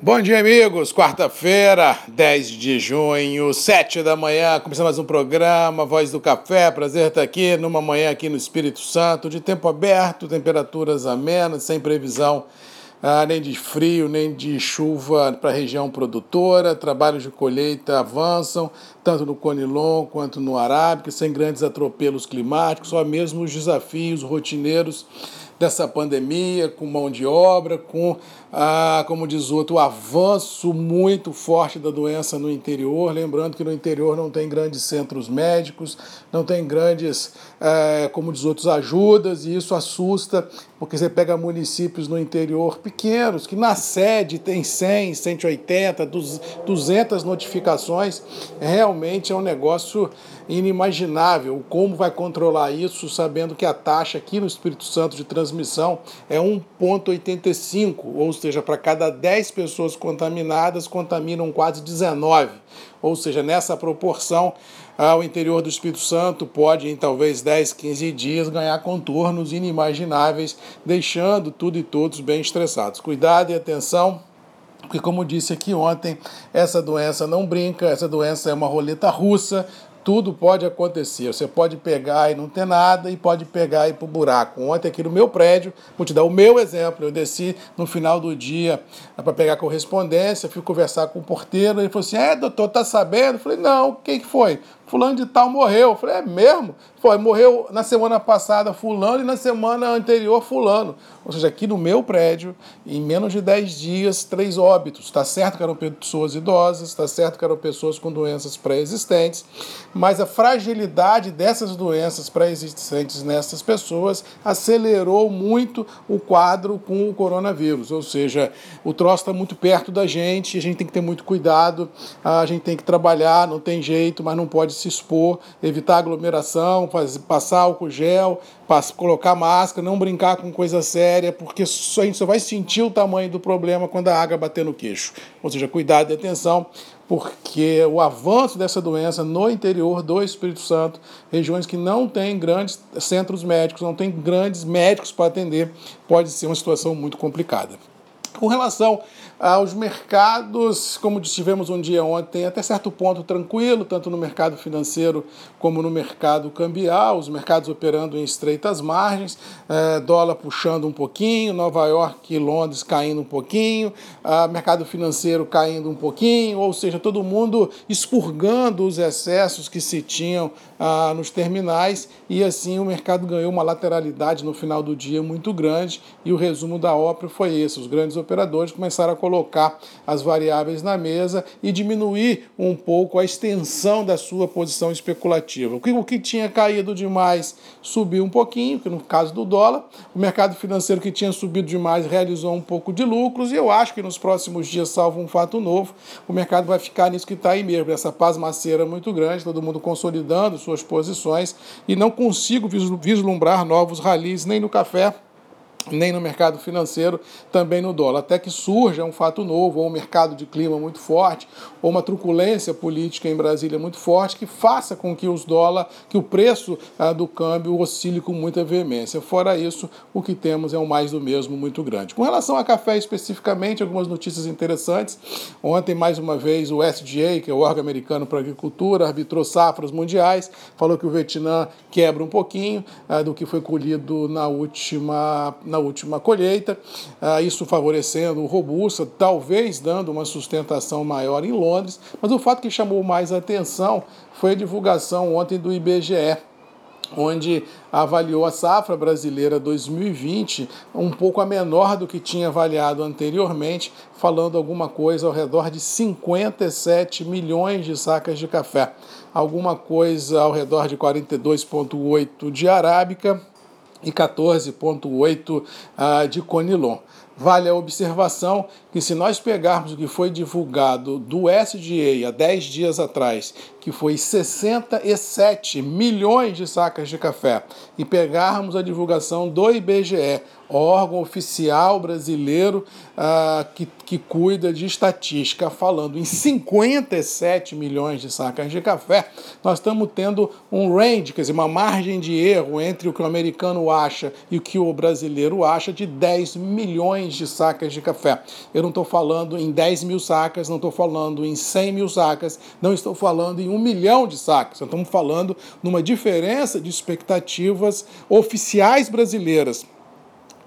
Bom dia, amigos. Quarta-feira, 10 de junho, 7 da manhã, começando mais um programa Voz do Café. Prazer estar aqui numa manhã aqui no Espírito Santo, de tempo aberto, temperaturas amenas, sem previsão ah, nem de frio, nem de chuva para a região produtora. Trabalhos de colheita avançam, tanto no Conilon quanto no Arábica, sem grandes atropelos climáticos, só mesmo os desafios rotineiros dessa pandemia, com mão de obra, com, ah, como diz outro, o avanço muito forte da doença no interior. Lembrando que no interior não tem grandes centros médicos, não tem grandes, eh, como diz outros, ajudas, e isso assusta, porque você pega municípios no interior pequenos, que na sede tem 100, 180, 200 notificações, realmente é um negócio inimaginável. Como vai controlar isso, sabendo que a taxa aqui no Espírito Santo de transmissão é 1,85, ou seja, para cada 10 pessoas contaminadas, contaminam quase 19. Ou seja, nessa proporção, o interior do Espírito Santo pode, em talvez 10, 15 dias, ganhar contornos inimagináveis, deixando tudo e todos bem estressados. Cuidado e atenção. Porque, como disse aqui ontem, essa doença não brinca, essa doença é uma roleta russa, tudo pode acontecer. Você pode pegar e não ter nada, e pode pegar e ir para o buraco. Ontem, aqui no meu prédio, vou te dar o meu exemplo. Eu desci no final do dia para pegar correspondência, fui conversar com o porteiro, ele falou assim: É, doutor, tá sabendo? Eu falei: Não, quem que foi? Fulano de tal morreu. Eu falei, é mesmo? Foi, morreu na semana passada fulano e na semana anterior fulano. Ou seja, aqui no meu prédio, em menos de 10 dias, três óbitos. Está certo que eram pessoas idosas, está certo que eram pessoas com doenças pré-existentes, mas a fragilidade dessas doenças pré-existentes nessas pessoas acelerou muito o quadro com o coronavírus. Ou seja, o troço está muito perto da gente, a gente tem que ter muito cuidado, a gente tem que trabalhar, não tem jeito, mas não pode se expor, evitar aglomeração, fazer, passar álcool gel, colocar máscara, não brincar com coisa séria, porque só, a gente só vai sentir o tamanho do problema quando a água bater no queixo. Ou seja, cuidado e atenção, porque o avanço dessa doença no interior do Espírito Santo, regiões que não têm grandes centros médicos, não têm grandes médicos para atender, pode ser uma situação muito complicada. Com relação aos mercados, como tivemos um dia ontem, até certo ponto tranquilo, tanto no mercado financeiro como no mercado cambial, os mercados operando em estreitas margens, é, dólar puxando um pouquinho, Nova York e Londres caindo um pouquinho, mercado financeiro caindo um pouquinho, ou seja, todo mundo expurgando os excessos que se tinham ah, nos terminais e assim o mercado ganhou uma lateralidade no final do dia muito grande e o resumo da ópera foi esse, os grandes operadores começaram a colocar as variáveis na mesa e diminuir um pouco a extensão da sua posição especulativa. O que, o que tinha caído demais subiu um pouquinho, que no caso do dólar, o mercado financeiro que tinha subido demais realizou um pouco de lucros e eu acho que nos próximos dias, salvo um fato novo, o mercado vai ficar nisso que está aí mesmo, essa pasmaceira muito grande, todo mundo consolidando suas posições e não consigo vislumbrar novos ralis nem no café nem no mercado financeiro, também no dólar. Até que surja um fato novo, ou um mercado de clima muito forte, ou uma truculência política em Brasília muito forte, que faça com que os dólar, que o preço ah, do câmbio oscile com muita veemência. Fora isso, o que temos é um mais do mesmo muito grande. Com relação a café especificamente, algumas notícias interessantes. Ontem, mais uma vez, o SDA, que é o órgão americano para agricultura, arbitrou safras mundiais, falou que o Vietnã quebra um pouquinho ah, do que foi colhido na última na última colheita, ah, isso favorecendo o robusta, talvez dando uma sustentação maior em Londres, mas o fato que chamou mais atenção foi a divulgação ontem do IBGE, onde avaliou a safra brasileira 2020 um pouco a menor do que tinha avaliado anteriormente, falando alguma coisa ao redor de 57 milhões de sacas de café, alguma coisa ao redor de 42,8 de arábica e 14,8 uh, de Conilon. Vale a observação que, se nós pegarmos o que foi divulgado do SDA há 10 dias atrás, que foi 67 milhões de sacas de café, e pegarmos a divulgação do IBGE, órgão oficial brasileiro uh, que, que cuida de estatística, falando em 57 milhões de sacas de café, nós estamos tendo um range, quer dizer, uma margem de erro entre o que o americano acha e o que o brasileiro acha de 10 milhões de sacas de café. Eu não estou falando em 10 mil sacas, não estou falando em 100 mil sacas, não estou falando em um milhão de sacas, estamos falando numa diferença de expectativas oficiais brasileiras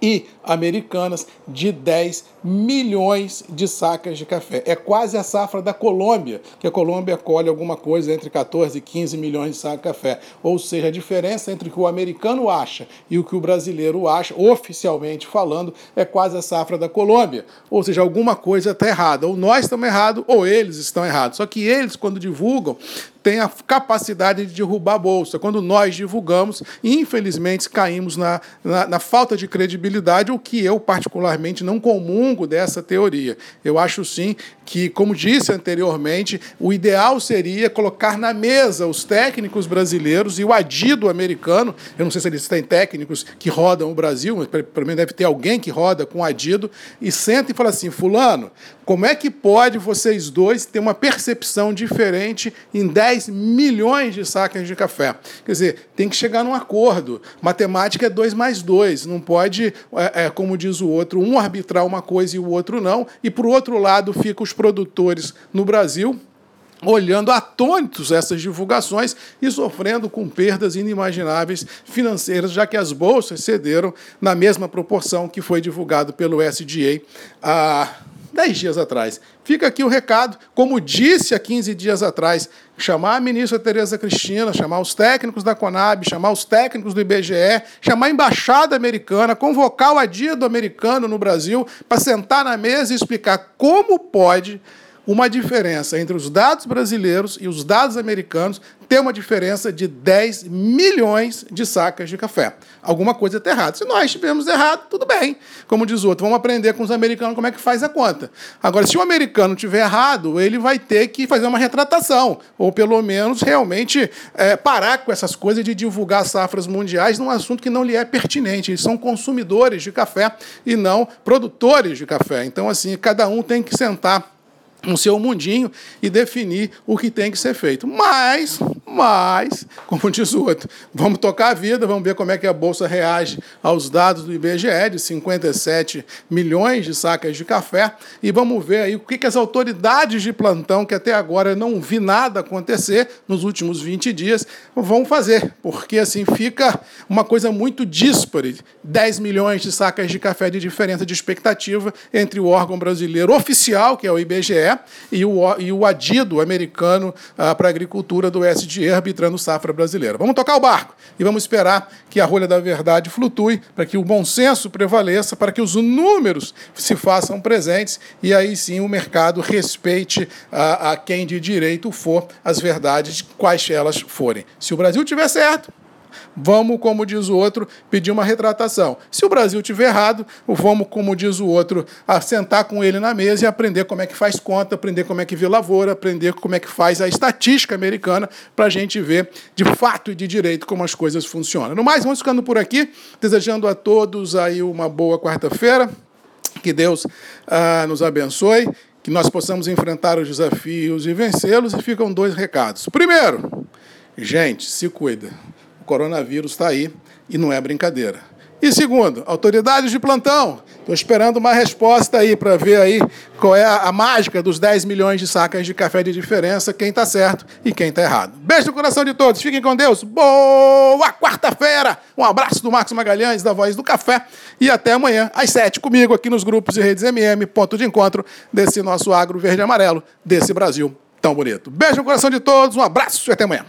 e americanas de 10 milhões de sacas de café. É quase a safra da Colômbia, que a Colômbia colhe alguma coisa entre 14 e 15 milhões de sacas de café. Ou seja, a diferença entre o que o americano acha e o que o brasileiro acha, oficialmente falando, é quase a safra da Colômbia. Ou seja, alguma coisa está errada. Ou nós estamos errados, ou eles estão errados. Só que eles, quando divulgam, têm a capacidade de derrubar a bolsa. Quando nós divulgamos, infelizmente caímos na, na, na falta de credibilidade, o que eu, particularmente, não comungo dessa teoria. Eu acho sim que, como disse anteriormente, o ideal seria colocar na mesa os técnicos brasileiros e o adido americano. Eu não sei se eles têm técnicos que rodam o Brasil, mas pelo menos deve ter alguém que roda com adido, e senta e fala assim: Fulano, como é que pode vocês dois ter uma percepção diferente em 10 milhões de sacas de café? Quer dizer, tem que chegar num acordo. Matemática é 2 mais 2. Não pode, é, é, como diz o outro, um arbitrar uma coisa e o outro não. E, por outro lado, ficam os produtores no Brasil olhando atônitos essas divulgações e sofrendo com perdas inimagináveis financeiras, já que as bolsas cederam na mesma proporção que foi divulgado pelo SDA há 10 dias atrás. Fica aqui o recado, como disse há 15 dias atrás, chamar a ministra Tereza Cristina, chamar os técnicos da Conab, chamar os técnicos do IBGE, chamar a embaixada americana, convocar o adido americano no Brasil para sentar na mesa e explicar como pode uma diferença entre os dados brasileiros e os dados americanos ter uma diferença de 10 milhões de sacas de café. Alguma coisa está errada. Se nós estivermos errado, tudo bem. Como diz o outro, vamos aprender com os americanos como é que faz a conta. Agora, se o americano tiver errado, ele vai ter que fazer uma retratação, ou pelo menos realmente é, parar com essas coisas de divulgar safras mundiais num assunto que não lhe é pertinente. Eles são consumidores de café e não produtores de café. Então, assim, cada um tem que sentar no seu mundinho e definir o que tem que ser feito. Mas, mas, como diz o outro, vamos tocar a vida, vamos ver como é que a Bolsa reage aos dados do IBGE de 57 milhões de sacas de café. E vamos ver aí o que, que as autoridades de plantão, que até agora não vi nada acontecer nos últimos 20 dias, vão fazer, porque assim fica uma coisa muito díspare, 10 milhões de sacas de café de diferença de expectativa entre o órgão brasileiro oficial, que é o IBGE, e o, e o adido americano ah, para a agricultura do SDE arbitrando safra brasileira. Vamos tocar o barco e vamos esperar que a rolha da verdade flutue, para que o bom senso prevaleça, para que os números se façam presentes e aí sim o mercado respeite a, a quem de direito for as verdades, quais elas forem. Se o Brasil tiver certo, Vamos, como diz o outro, pedir uma retratação. Se o Brasil tiver errado, vamos, como diz o outro, sentar com ele na mesa e aprender como é que faz conta, aprender como é que vê lavoura, aprender como é que faz a estatística americana, para a gente ver de fato e de direito como as coisas funcionam. No mais, vamos ficando por aqui, desejando a todos aí uma boa quarta-feira. Que Deus ah, nos abençoe, que nós possamos enfrentar os desafios e vencê-los. E ficam dois recados. Primeiro, gente, se cuida coronavírus está aí e não é brincadeira. E segundo, autoridades de plantão. Estou esperando uma resposta aí para ver aí qual é a, a, mágica dos 10 milhões de sacas de café de diferença, quem está certo e quem está errado. Beijo no coração de todos, fiquem com Deus. Boa quarta-feira! Um abraço do Marcos Magalhães, da Voz do Café, e até amanhã, às 7, comigo aqui nos grupos e redes MM, ponto de encontro desse nosso agro verde e amarelo, desse Brasil tão bonito. Beijo no coração de todos, um abraço e até amanhã.